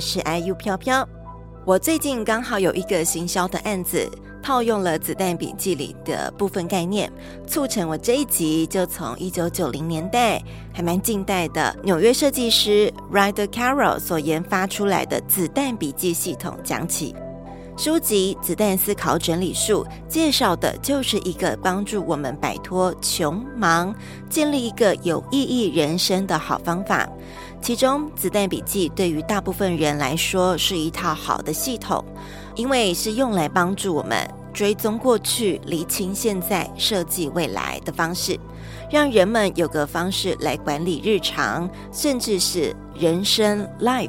是 IU 飘飘。我最近刚好有一个行销的案子，套用了《子弹笔记》里的部分概念，促成我这一集就从一九九零年代还蛮近代的纽约设计师 Ryder Carroll 所研发出来的子弹笔记系统讲起。书籍《子弹思考整理术》介绍的就是一个帮助我们摆脱穷忙、建立一个有意义人生的好方法。其中，《子弹笔记》对于大部分人来说是一套好的系统，因为是用来帮助我们追踪过去、厘清现在、设计未来的方式，让人们有个方式来管理日常，甚至是人生 （life）。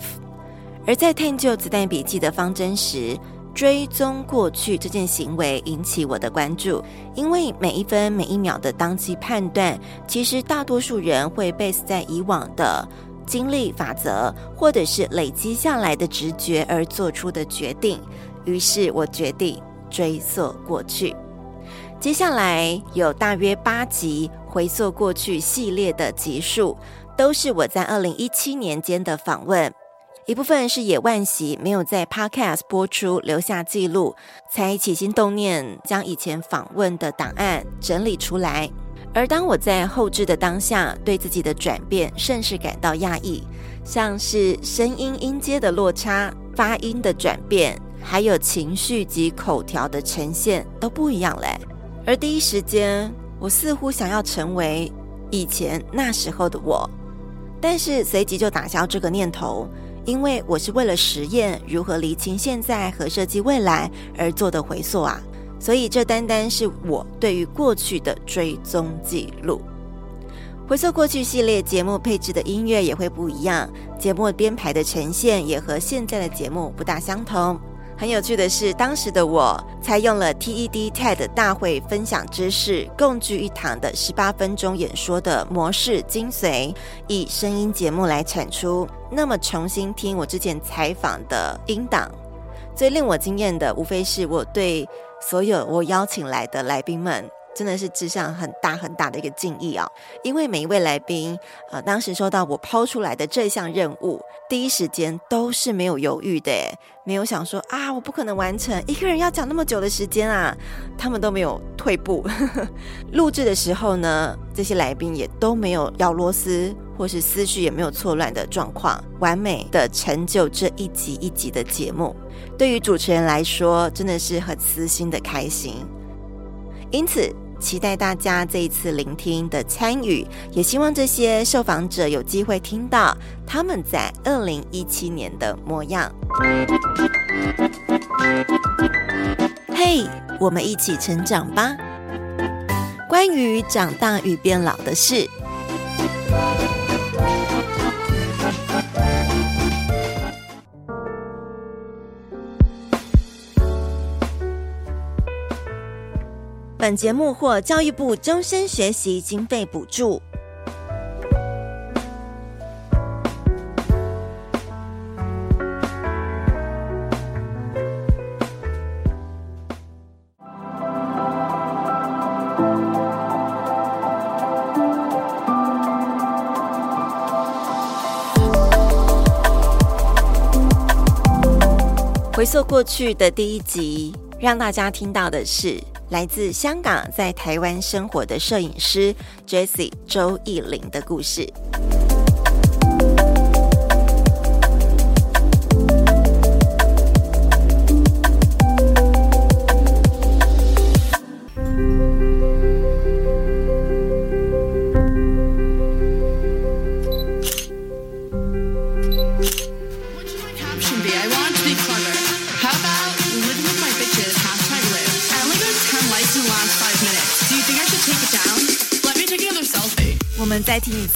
而在探究《子弹笔记》的方针时，追踪过去这件行为引起我的关注，因为每一分每一秒的当机判断，其实大多数人会 base 在以往的经历法则，或者是累积下来的直觉而做出的决定。于是我决定追溯过去。接下来有大约八集回溯过去系列的集数，都是我在二零一七年间的访问。一部分是野万喜没有在 Podcast 播出留下记录，才起心动念将以前访问的档案整理出来。而当我在后置的当下，对自己的转变甚是感到讶异，像是声音音阶的落差、发音的转变，还有情绪及口条的呈现都不一样嘞。而第一时间，我似乎想要成为以前那时候的我，但是随即就打消这个念头。因为我是为了实验如何厘清现在和设计未来而做的回溯啊，所以这单单是我对于过去的追踪记录。回溯过去系列节目配置的音乐也会不一样，节目编排的呈现也和现在的节目不大相同。很有趣的是，当时的我采用了 TED TED 大会分享知识共聚一堂的十八分钟演说的模式精髓，以声音节目来产出。那么重新听我之前采访的音档，最令我惊艳的，无非是我对所有我邀请来的来宾们。真的是致上很大很大的一个敬意啊！因为每一位来宾，呃，当时收到我抛出来的这项任务，第一时间都是没有犹豫的，没有想说啊，我不可能完成，一个人要讲那么久的时间啊，他们都没有退步。录制的时候呢，这些来宾也都没有咬螺丝，或是思绪也没有错乱的状况，完美的成就这一集一集的节目。对于主持人来说，真的是很私心的开心。因此，期待大家这一次聆听的参与，也希望这些受访者有机会听到他们在二零一七年的模样。嘿，我们一起成长吧！关于长大与变老的事。本节目获教育部终身学习经费补助。回溯过去的第一集，让大家听到的是。来自香港，在台湾生活的摄影师 Jessie 周逸霖的故事。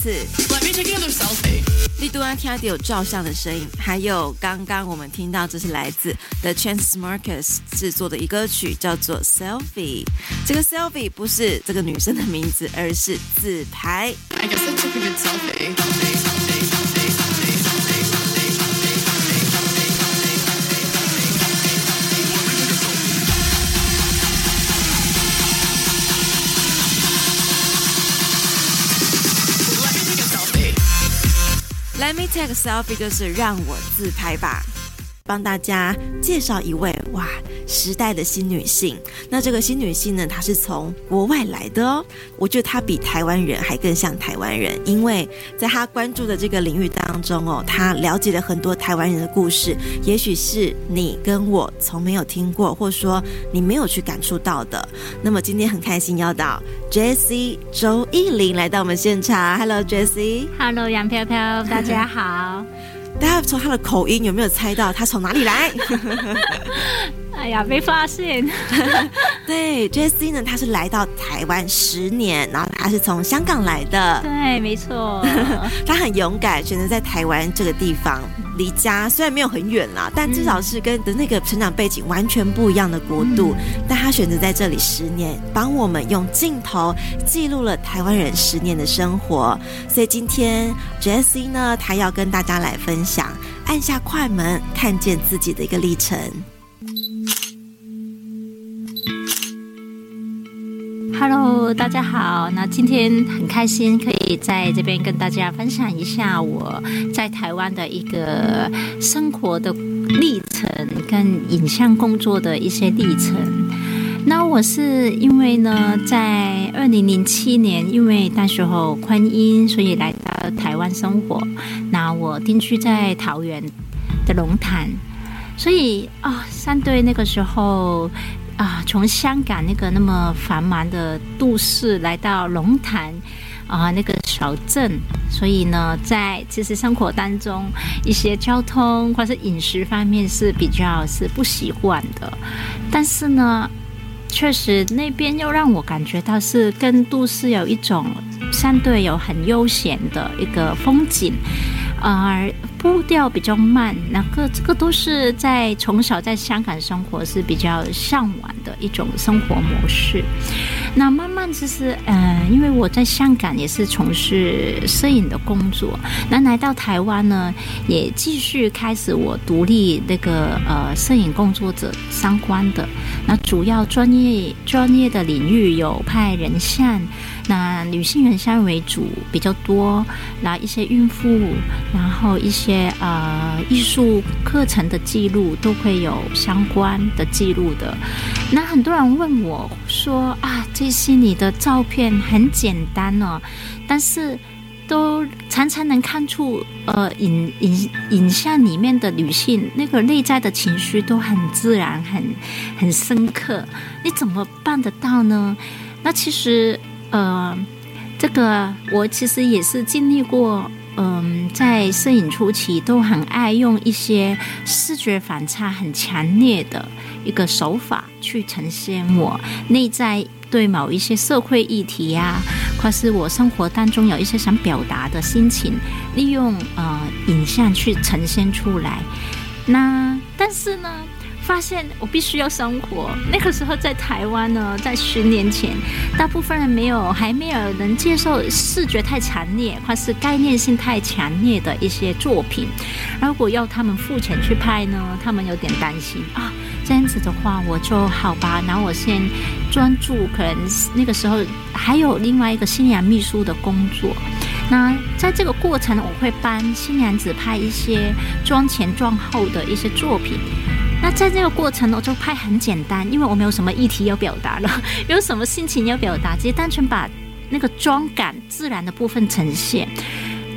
次。Let me take another selfie。你都要听到有照相的声音，还有刚刚我们听到这是来自 The Chainsmokers 制作的一歌曲，叫做 Selfie。这个 Selfie 不是这个女生的名字，而是自拍。I guess I took a good selfie. Let me take a selfie，就是让我自拍吧。帮大家介绍一位哇，时代的新女性。那这个新女性呢，她是从国外来的哦。我觉得她比台湾人还更像台湾人，因为在她关注的这个领域当中哦，她了解了很多台湾人的故事，也许是你跟我从没有听过，或者说你没有去感触到的。那么今天很开心要到 Jessie 周艺林来到我们现场。Hello，杨飘飘，大家好。大家从他的口音有没有猜到他从哪里来？哎呀，被发现。对，Jessie 呢，他是来到台湾十年，然后他是从香港来的。对，没错。他很勇敢，选择在台湾这个地方，离家虽然没有很远啦，但至少是跟的那个成长背景完全不一样的国度。嗯、但他选择在这里十年，帮我们用镜头记录了台湾人十年的生活。所以今天 Jessie 呢，他要跟大家来分享按下快门，看见自己的一个历程。Hello，大家好。那今天很开心可以在这边跟大家分享一下我在台湾的一个生活的历程，跟影像工作的一些历程。那我是因为呢，在二零零七年，因为那时候婚姻，所以来到台湾生活。那我定居在桃园的龙潭，所以啊、哦，相对那个时候。啊，从香港那个那么繁忙的都市来到龙潭啊，那个小镇，所以呢，在其实生活当中，一些交通或是饮食方面是比较是不习惯的，但是呢，确实那边又让我感觉到是跟都市有一种相对有很悠闲的一个风景。而步调比较慢，那个这个都是在从小在香港生活是比较向往的一种生活模式。那慢慢其实，嗯、呃，因为我在香港也是从事摄影的工作，那来到台湾呢，也继续开始我独立那个呃摄影工作者相关的。那主要专业专业的领域有拍人像。那女性人像为主比较多，然后一些孕妇，然后一些呃艺术课程的记录都会有相关的记录的。那很多人问我说啊，这些你的照片很简单哦，但是都常常能看出呃影影影像里面的女性那个内在的情绪都很自然，很很深刻。你怎么办得到呢？那其实。呃，这个我其实也是经历过，嗯、在摄影初期都很爱用一些视觉反差很强烈的一个手法去呈现我内在对某一些社会议题呀、啊，或是我生活当中有一些想表达的心情，利用呃影像去呈现出来。那但是呢，发现我必须要生活。那个时候在台湾呢，在十年前，大部分人没有还没有能接受视觉太强烈或是概念性太强烈的一些作品。如果要他们付钱去拍呢，他们有点担心啊。这样子的话，我就好吧。然后我先专注，可能那个时候还有另外一个新娘秘书的工作。那在这个过程，我会帮新娘子拍一些妆前妆后的一些作品。在这个过程，我就拍很简单，因为我没有什么议题要表达了，没有什么心情要表达，直接单纯把那个妆感自然的部分呈现。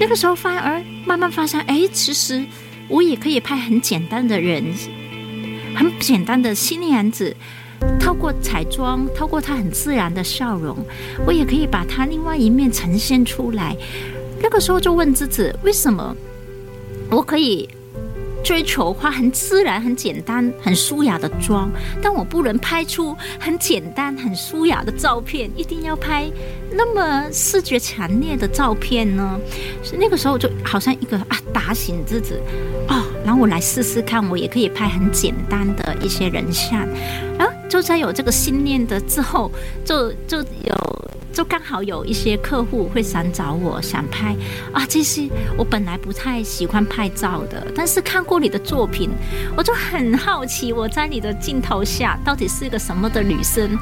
那个时候反而慢慢发现，哎，其实我也可以拍很简单的人，很简单的新娘子，透过彩妆，透过她很自然的笑容，我也可以把她另外一面呈现出来。那个时候就问自己，为什么我可以？追求画很自然、很简单、很舒雅的妆，但我不能拍出很简单、很舒雅的照片，一定要拍那么视觉强烈的照片呢？所以那个时候就好像一个啊，打醒自己。哦，然后我来试试看，我也可以拍很简单的一些人像，就在有这个信念的之后，就就有。就刚好有一些客户会想找我，想拍啊，这些我本来不太喜欢拍照的，但是看过你的作品，我就很好奇，我在你的镜头下到底是一个什么的女生？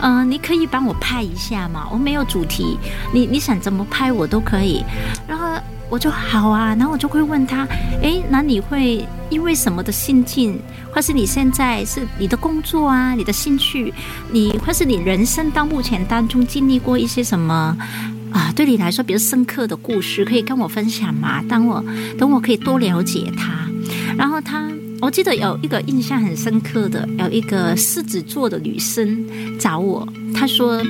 嗯、你可以帮我拍一下吗？我没有主题，你你想怎么拍我都可以。然后我就好啊，然后我就会问他，诶，那你会因为什么的心境，或是你现在是你的工作啊，你的兴趣，你或是你人生到目前当中经历过一些什么啊，对你来说比较深刻的故事，可以跟我分享吗？当我等我可以多了解他，然后他，我记得有一个印象很深刻的，有一个狮子座的女生找我，她说，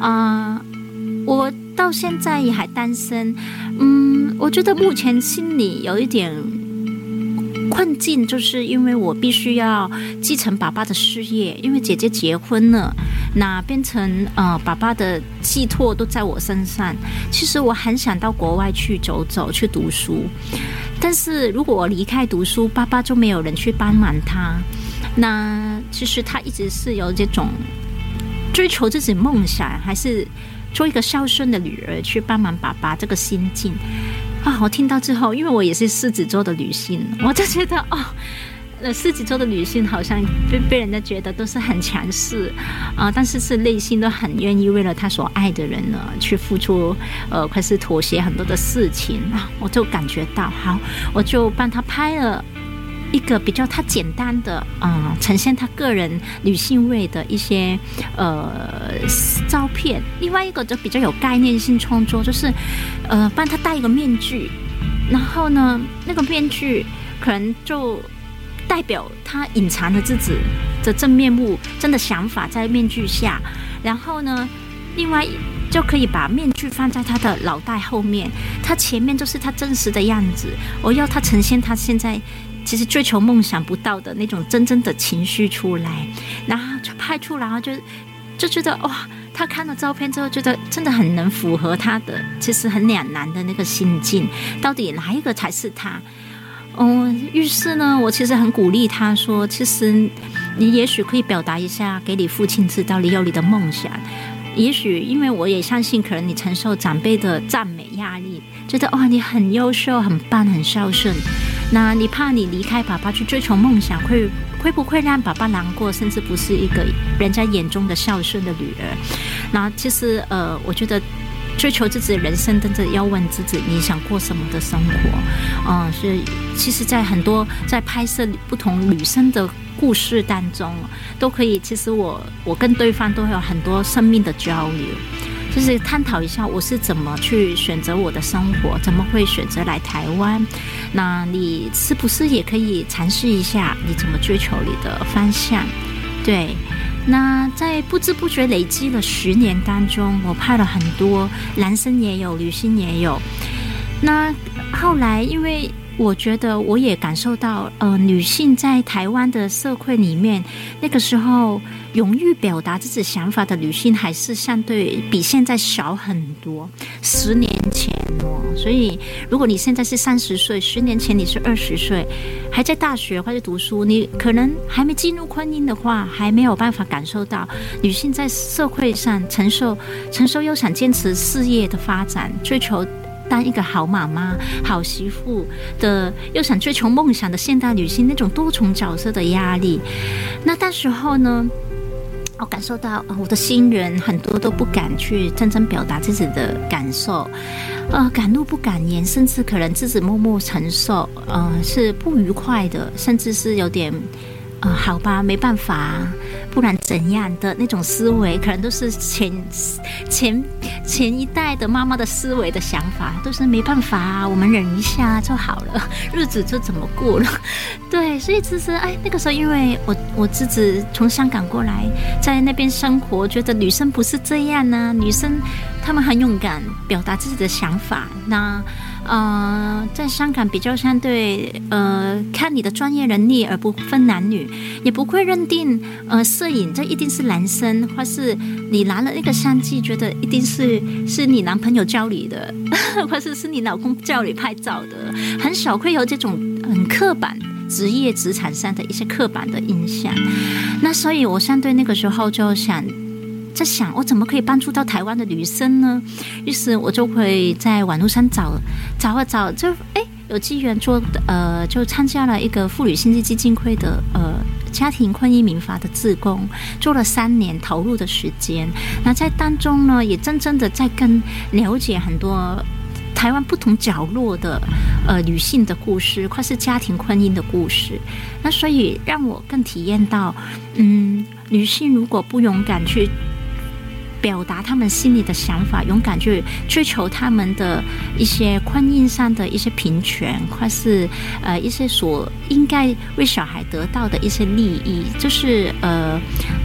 啊，我。到现在也还单身，嗯，我觉得目前心里有一点困境，就是因为我必须要继承爸爸的事业，因为姐姐结婚了，那变成呃爸爸的寄托都在我身上。其实我很想到国外去走走，去读书，但是如果我离开读书，爸爸就没有人去帮忙他。那其实他一直是有这种追求自己梦想，还是？做一个孝顺的女儿去帮忙爸爸，这个心境啊，我听到之后，因为我也是狮子座的女性，我就觉得哦，呃，狮子座的女性好像被被人家觉得都是很强势啊，但是是内心都很愿意为了他所爱的人呢去付出，呃，或是妥协很多的事情啊，我就感觉到好，我就帮他拍了。一个比较他简单的，嗯，呈现他个人女性味的一些呃照片。另外一个就比较有概念性创作，就是呃帮他戴一个面具，然后呢，那个面具可能就代表他隐藏了自己的真面目、真的想法在面具下。然后呢，另外就可以把面具放在他的脑袋后面，他前面就是他真实的样子。我要他呈现他现在。其实追求梦想不到的那种真正的情绪出来，然后就拍出来，然后就就觉得哇，他看了照片之后，觉得真的很能符合他的，其实很两难的那个心境，到底哪一个才是他？嗯，于是呢，我其实很鼓励他说，其实你也许可以表达一下，给你父亲知道你有你的梦想。也许因为我也相信，可能你承受长辈的赞美压力，觉得哇，你很优秀、很棒、很孝顺。那你怕你离开爸爸去追求梦想，会会不会让爸爸难过，甚至不是一个人家眼中的孝顺的女儿？那其实呃，我觉得追求自己的人生，真的要问自己你想过什么的生活。嗯、呃，所以其实，在很多在拍摄不同女生的故事当中，都可以，其实我我跟对方都会有很多生命的交流。就是探讨一下我是怎么去选择我的生活，怎么会选择来台湾？那你是不是也可以尝试一下你怎么追求你的方向？对，那在不知不觉累积了十年当中，我拍了很多，男生也有，女性也有。那后来因为。我觉得我也感受到，呃，女性在台湾的社会里面，那个时候勇于表达自己想法的女性，还是相对比现在少很多。十年前哦，所以如果你现在是三十岁，十年前你是二十岁，还在大学或者读书，你可能还没进入婚姻的话，还没有办法感受到女性在社会上承受、承受又想坚持事业的发展，追求。当一个好妈妈、好媳妇的，又想追求梦想的现代女性，那种多重角色的压力，那到时候呢，我感受到我的新人很多都不敢去真正表达自己的感受，呃，敢怒不敢言，甚至可能自己默默承受，呃，是不愉快的，甚至是有点。啊、好吧，没办法，不然怎样的那种思维，可能都是前前前一代的妈妈的思维的想法，都是没办法，我们忍一下就好了，日子就怎么过了。对，所以其实哎，那个时候因为我我自己从香港过来，在那边生活，觉得女生不是这样呢、啊，女生她们很勇敢，表达自己的想法，那。呃，在香港比较相对，呃，看你的专业能力而不分男女，也不会认定，呃，摄影这一定是男生，或是你拿了那个相机，觉得一定是是你男朋友教你的，或是是你老公教你拍照的，很少会有这种很刻板职业职场上的一些刻板的印象。那所以，我相对那个时候就想。在想我怎么可以帮助到台湾的女生呢？于是我就会在网络上找找啊找，就哎有机缘做呃，就参加了一个妇女新知基金会的呃家庭婚姻民法的志工，做了三年投入的时间。那在当中呢，也真正的在跟了解很多。台湾不同角落的呃女性的故事，或是家庭婚姻的故事。那所以让我更体验到，嗯，女性如果不勇敢去。表达他们心里的想法，勇敢去追求他们的一些婚姻上的一些平权，或是呃一些所应该为小孩得到的一些利益，就是呃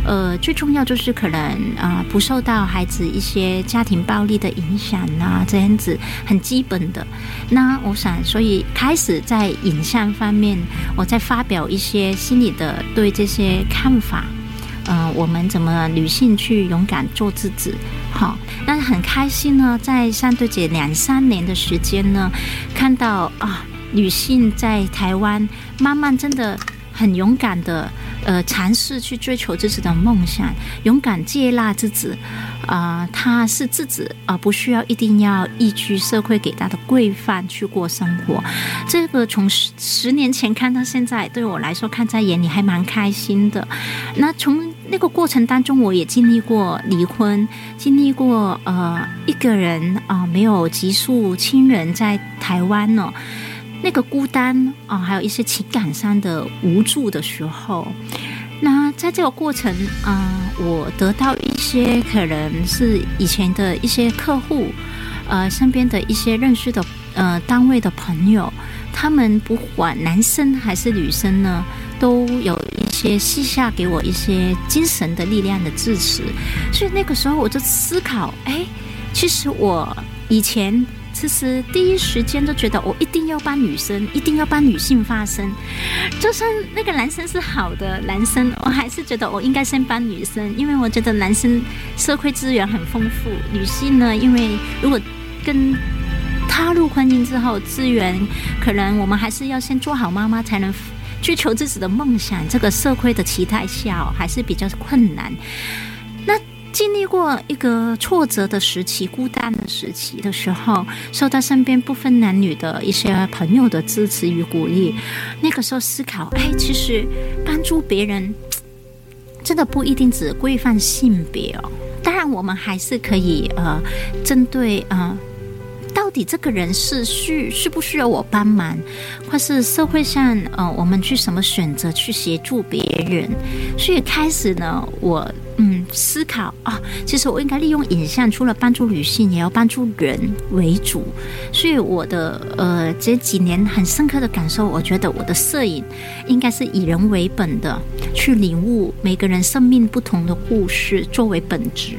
呃最重要就是可能啊、不受到孩子一些家庭暴力的影响啊，这样子很基本的。那我想，所以开始在影像方面，我在发表一些心里的对这些看法。嗯、我们怎么女性去勇敢做自己？好，那很开心呢，在三对姐两三年的时间呢，看到啊，女性在台湾慢慢真的很勇敢的，呃，尝试去追求自己的梦想，勇敢接纳自己，啊、呃，她是自己啊、呃，不需要一定要依据社会给她的规范去过生活。这个从十十年前看到现在，对我来说看在眼里还蛮开心的。那从那个过程当中，我也经历过离婚，经历过呃一个人啊、没有急速亲人在台湾呢，那个孤单啊、还有一些情感上的无助的时候。那在这个过程啊、我得到一些可能是以前的一些客户，呃，身边的一些认识的呃单位的朋友，他们不管男生还是女生呢，都有一。些私下给我一些精神的力量的支持，所以那个时候我就思考，哎，其实我以前其实第一时间都觉得我一定要帮女生，一定要帮女性发声，就算那个男生是好的男生，我还是觉得我应该先帮女生，因为我觉得男生社会资源很丰富，女性呢，因为如果跟踏入婚姻之后，资源可能我们还是要先做好妈妈才能。追求自己的梦想，这个社会的期待下还是比较困难。那经历过一个挫折的时期、孤单的时期的时候，受到身边不分男女的一些朋友的支持与鼓励，那个时候思考：哎，其实帮助别人真的不一定只规范性别哦。当然，我们还是可以呃，针对呃。你这个人是需需不需要我帮忙，或是社会上呃，我们去什么选择去协助别人？所以开始呢，我嗯思考啊，其实我应该利用影像，除了帮助女性，也要帮助人为主。所以我的呃这几年很深刻的感受，我觉得我的摄影应该是以人为本的，去领悟每个人生命不同的故事作为本质。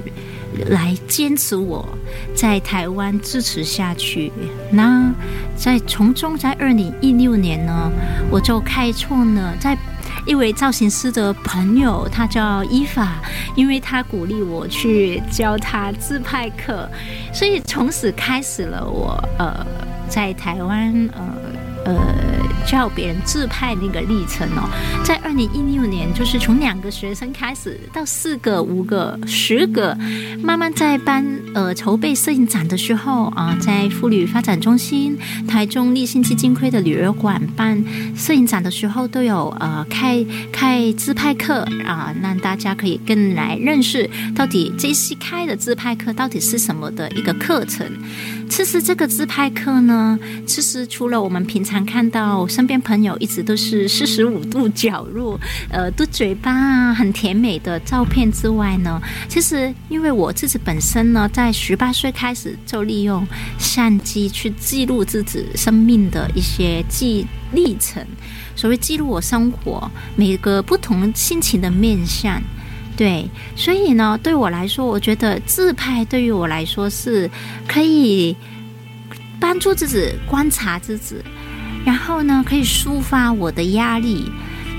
来坚持我在台湾支持下去。那在从中，在二零一六年呢，我就开创了在一位造型师的朋友，他叫伊法，因为他鼓励我去教他自拍课，所以从此开始了我呃在台湾呃呃。教别人自拍那个历程哦，在二零一六年，就是从两个学生开始，到四个、五个、十个，慢慢在办呃筹备摄影展的时候啊，在妇女发展中心、台中立信基金会的女儿馆办摄影展的时候，都有呃开开自拍课啊，让大家可以更来认识到底这次开的自拍课到底是什么的一个课程。其实这个自拍课呢，其实除了我们平常看到身边朋友一直都是四十五度角落，呃，嘟嘴巴啊，很甜美的照片之外呢，其实因为我自己本身呢，在十八岁开始就利用相机去记录自己生命的一些记历程，所谓记录我生活每个不同心情的面相。对，所以呢，对我来说，我觉得自拍对于我来说是可以帮助自己观察自己，然后呢，可以抒发我的压力。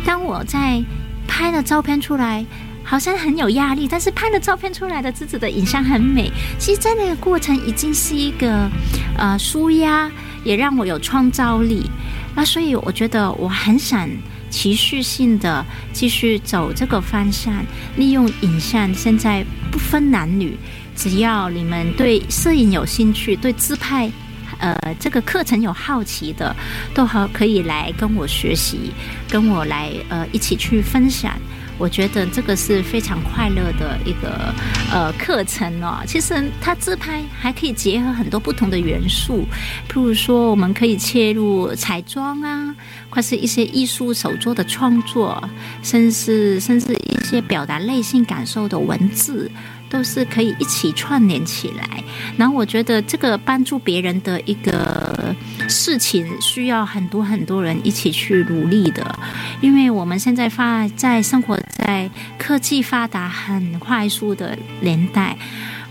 当我在拍了照片出来，好像很有压力，但是拍了照片出来的自己的影像很美。其实，在那个过程已经是一个呃舒压，也让我有创造力。那所以，我觉得我很想。持续性的继续走这个方向，利用影像，现在不分男女，只要你们对摄影有兴趣，对自拍，呃，这个课程有好奇的，都好可以来跟我学习，跟我来呃一起去分享。我觉得这个是非常快乐的一个呃课程哦。其实它自拍还可以结合很多不同的元素，譬如说我们可以切入彩妆啊，或是一些艺术手作的创作，甚至甚至一些表达内心感受的文字。都是可以一起串联起来，然后我觉得这个帮助别人的一个事情，需要很多很多人一起去努力的，因为我们现在发在生活在科技发达很快速的年代，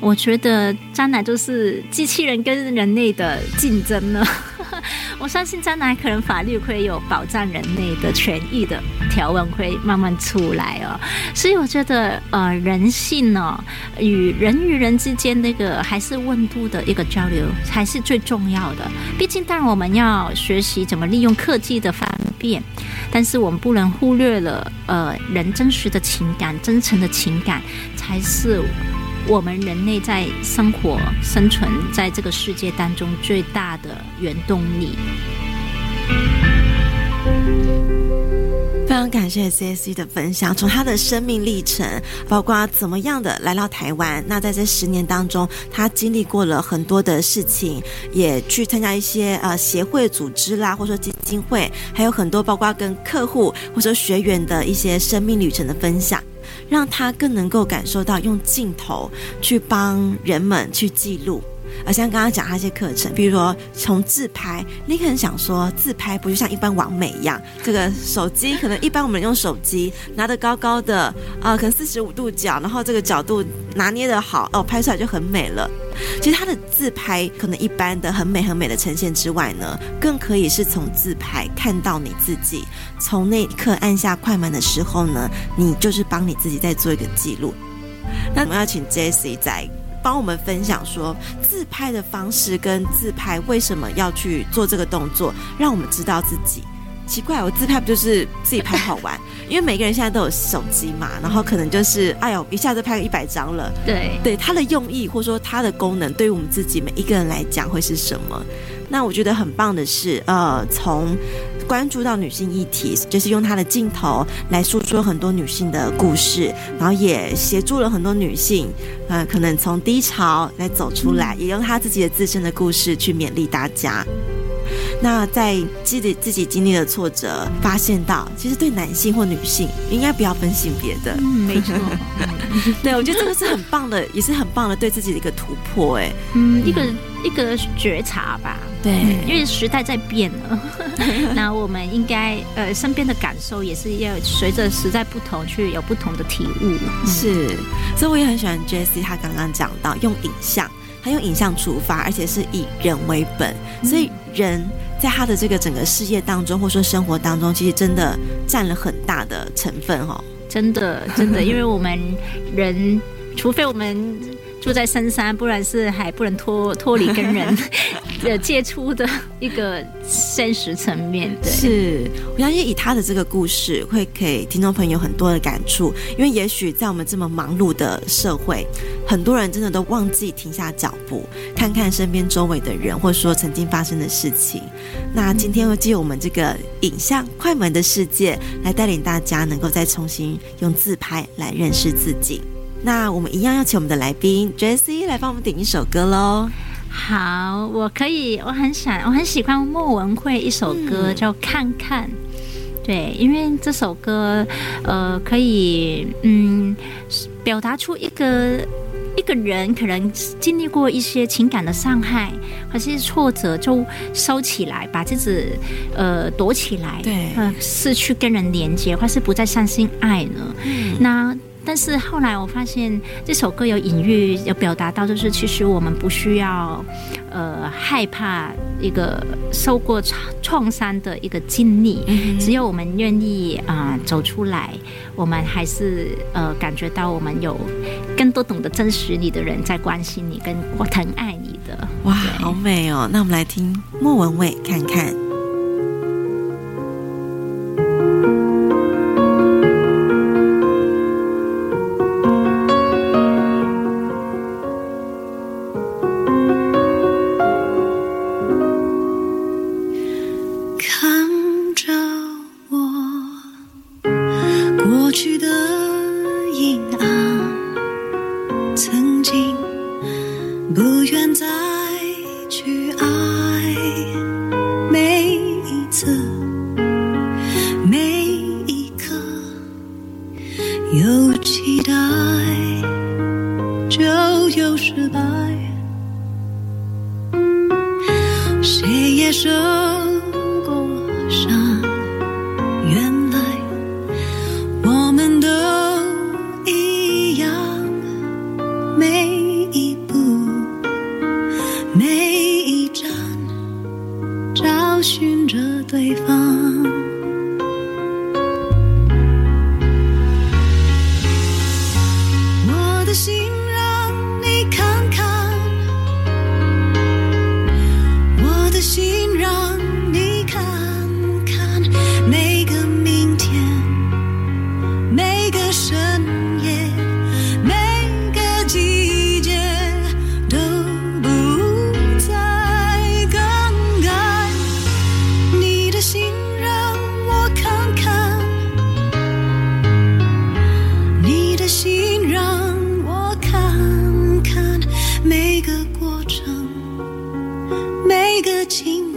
我觉得将来就是机器人跟人类的竞争呢。我相信将来可能法律会有保障人类的权益的条文会慢慢出来哦，所以我觉得呃人性呢与人与人之间那个还是温度的一个交流才是最重要的。毕竟当然我们要学习怎么利用科技的方便，但是我们不能忽略了呃人真实的情感、真诚的情感才是。我们人类在生活、生存在这个世界当中最大的原动力。非常感谢 CSC 的分享，从他的生命历程，包括怎么样的来到台湾。那在这十年当中，他经历过了很多的事情，也去参加一些呃协会组织啦，或者说基金会，还有很多包括跟客户或者学员的一些生命旅程的分享。让他更能够感受到用镜头去帮人们去记录，而像刚刚讲他一些课程，比如说从自拍，你可能想说自拍不就像一般网美一样，这个手机可能一般我们用手机拿得高高的啊、可能四十五度角，然后这个角度拿捏的好哦，拍出来就很美了。其实他的自拍可能一般的很美很美的呈现之外呢，更可以是从自拍看到你自己。从那一刻按下快门的时候呢，你就是帮你自己在做一个记录。那我们要请 Jesse 再帮我们分享说自拍的方式跟自拍为什么要去做这个动作，让我们知道自己。奇怪，我自拍不就是自己拍好玩？因为每个人现在都有手机嘛，然后可能就是哎呦，一下子拍个一百张了。对对，它的用意或者说它的功能，对于我们自己每一个人来讲会是什么？那我觉得很棒的是，呃，从关注到女性议题，就是用她的镜头来诉说很多女性的故事，然后也协助了很多女性，呃，可能从低潮来走出来，也用她自己的自身的故事去勉励大家。那在自己自己经历的挫折，发现到其实对男性或女性应该不要分性别的，嗯，没错。对，我觉得这个是很棒的，也是很棒的对自己的一个突破，哎，嗯，一个一个觉察吧。对，因为时代在变了，那我们应该呃身边的感受也是要随着时代不同去有不同的体悟。是，所以我也很喜欢 Jessie 她刚刚讲到用影像。他用影像出发，而且是以人为本，所以人在他的这个整个事业当中，或者说生活当中，其实真的占了很大的成分哦。真的，真的，因为我们人，除非我们住在深山，不然是还不能脱脱离跟人的接触的一个现实层面。对，是，我相信以他的这个故事，会给听众朋友很多的感触，因为也许在我们这么忙碌的社会。很多人真的都忘记停下脚步，看看身边周围的人，或者说曾经发生的事情。那今天会借我们这个影像快门的世界，来带领大家能够再重新用自拍来认识自己。那我们一样要请我们的来宾 Jesse 来帮我们点一首歌喽。好，我可以，我很想，我很喜欢莫文蔚一首歌，嗯、叫《看看》。对，因为这首歌，呃，可以，嗯，表达出一个。一个人可能经历过一些情感的伤害，或是挫折，就收起来，把自己呃躲起来，对，呃，失去跟人连接，或是不再相信爱了。嗯，那。但是后来我发现这首歌有隐喻，有表达到，就是其实我们不需要，呃，害怕一个受过创创伤的一个经历，嗯、只有我们愿意啊、呃、走出来，我们还是呃感觉到我们有更多懂得珍惜你的人在关心你，跟疼爱你的。哇，好美哦！那我们来听莫文蔚看看。有期待，就有失败，谁也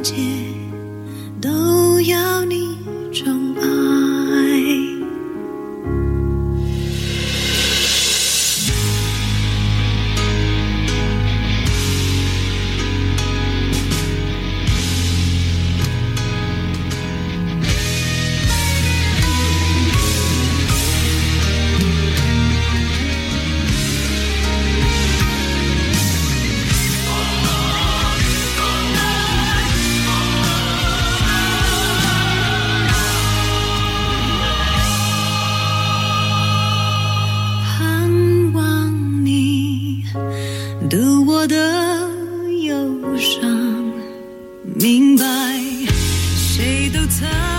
街明白谁都曾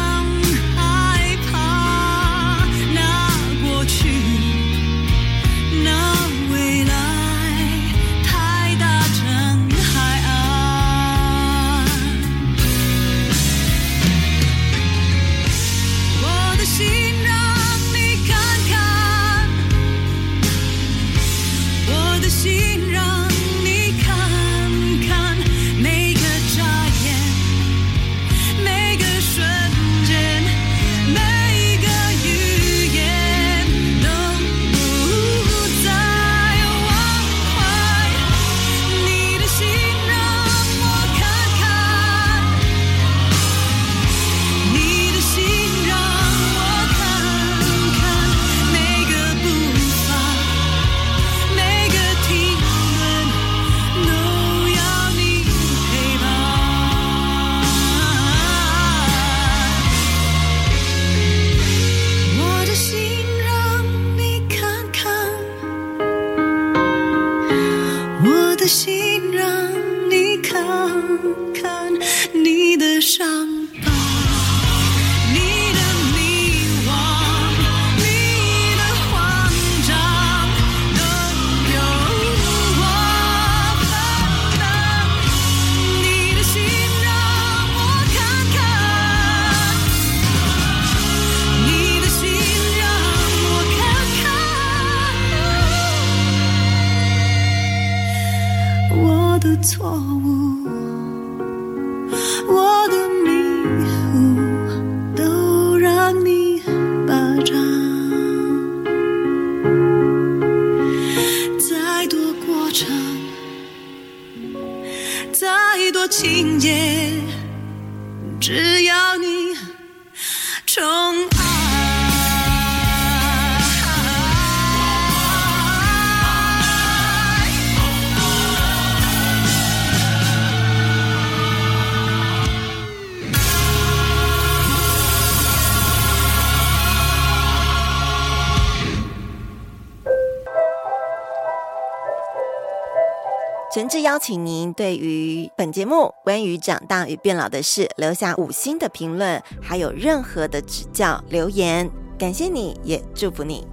情节只要是邀请您对于本节目关于长大与变老的事留下五星的评论，还有任何的指教留言，感谢你，也祝福你。